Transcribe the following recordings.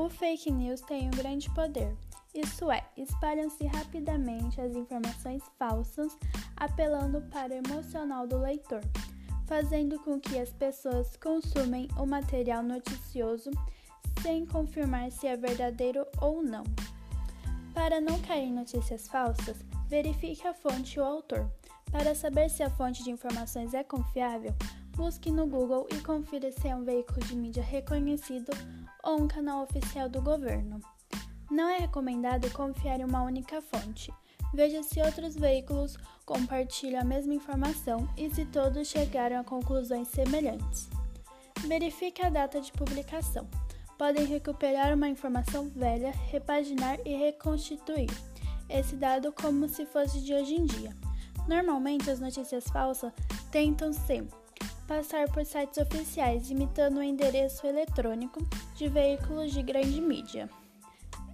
O fake news tem um grande poder, isso é, espalham-se rapidamente as informações falsas, apelando para o emocional do leitor, fazendo com que as pessoas consumem o material noticioso sem confirmar se é verdadeiro ou não. Para não cair em notícias falsas, verifique a fonte e o autor. Para saber se a fonte de informações é confiável, busque no Google e confira se é um veículo de mídia reconhecido ou um canal oficial do governo. Não é recomendado confiar em uma única fonte. Veja se outros veículos compartilham a mesma informação e se todos chegaram a conclusões semelhantes. Verifique a data de publicação. Podem recuperar uma informação velha, repaginar e reconstituir esse dado como se fosse de hoje em dia. Normalmente, as notícias falsas tentam se passar por sites oficiais, imitando o endereço eletrônico de veículos de grande mídia.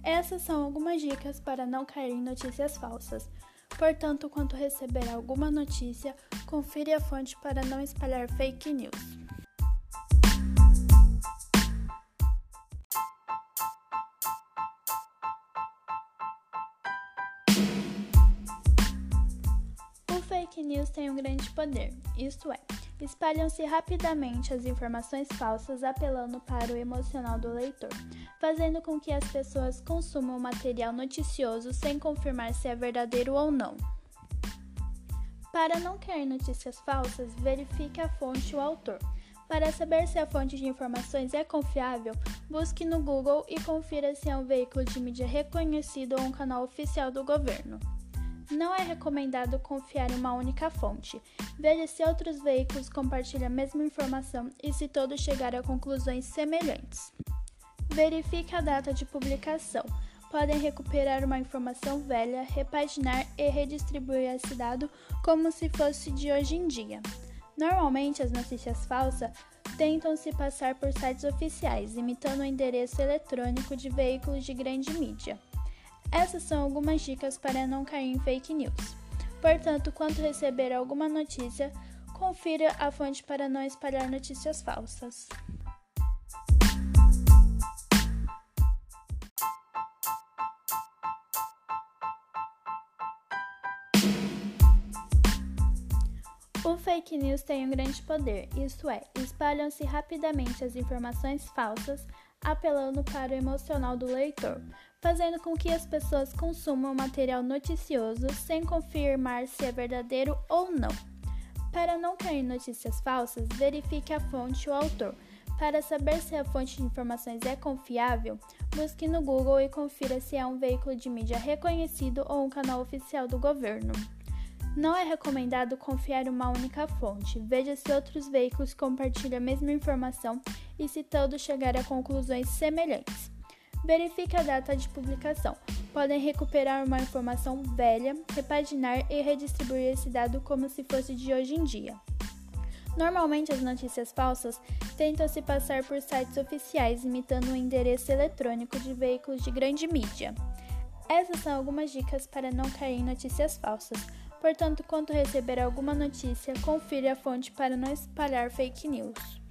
Essas são algumas dicas para não cair em notícias falsas. Portanto, quando receber alguma notícia, confira a fonte para não espalhar fake news. O fake news tem um grande poder, isto é, espalham-se rapidamente as informações falsas apelando para o emocional do leitor fazendo com que as pessoas consumam material noticioso sem confirmar se é verdadeiro ou não. Para não cair notícias falsas, verifique a fonte e o autor. Para saber se a fonte de informações é confiável, busque no Google e confira se é um veículo de mídia reconhecido ou um canal oficial do governo. Não é recomendado confiar em uma única fonte. Veja se outros veículos compartilham a mesma informação e se todos chegaram a conclusões semelhantes. Verifique a data de publicação. Podem recuperar uma informação velha, repaginar e redistribuir esse dado como se fosse de hoje em dia. Normalmente, as notícias falsas tentam se passar por sites oficiais, imitando o endereço eletrônico de veículos de grande mídia. Essas são algumas dicas para não cair em fake news. Portanto, quando receber alguma notícia, confira a fonte para não espalhar notícias falsas. O fake news tem um grande poder, isto é, espalham-se rapidamente as informações falsas, apelando para o emocional do leitor, fazendo com que as pessoas consumam material noticioso sem confirmar se é verdadeiro ou não. Para não cair em notícias falsas, verifique a fonte e o autor. Para saber se a fonte de informações é confiável, busque no Google e confira se é um veículo de mídia reconhecido ou um canal oficial do governo. Não é recomendado confiar em uma única fonte. Veja se outros veículos compartilham a mesma informação e se todos chegarem a conclusões semelhantes. Verifique a data de publicação. Podem recuperar uma informação velha, repaginar e redistribuir esse dado como se fosse de hoje em dia. Normalmente, as notícias falsas tentam se passar por sites oficiais imitando o um endereço eletrônico de veículos de grande mídia. Essas são algumas dicas para não cair em notícias falsas. Portanto, quando receber alguma notícia, confira a fonte para não espalhar fake news.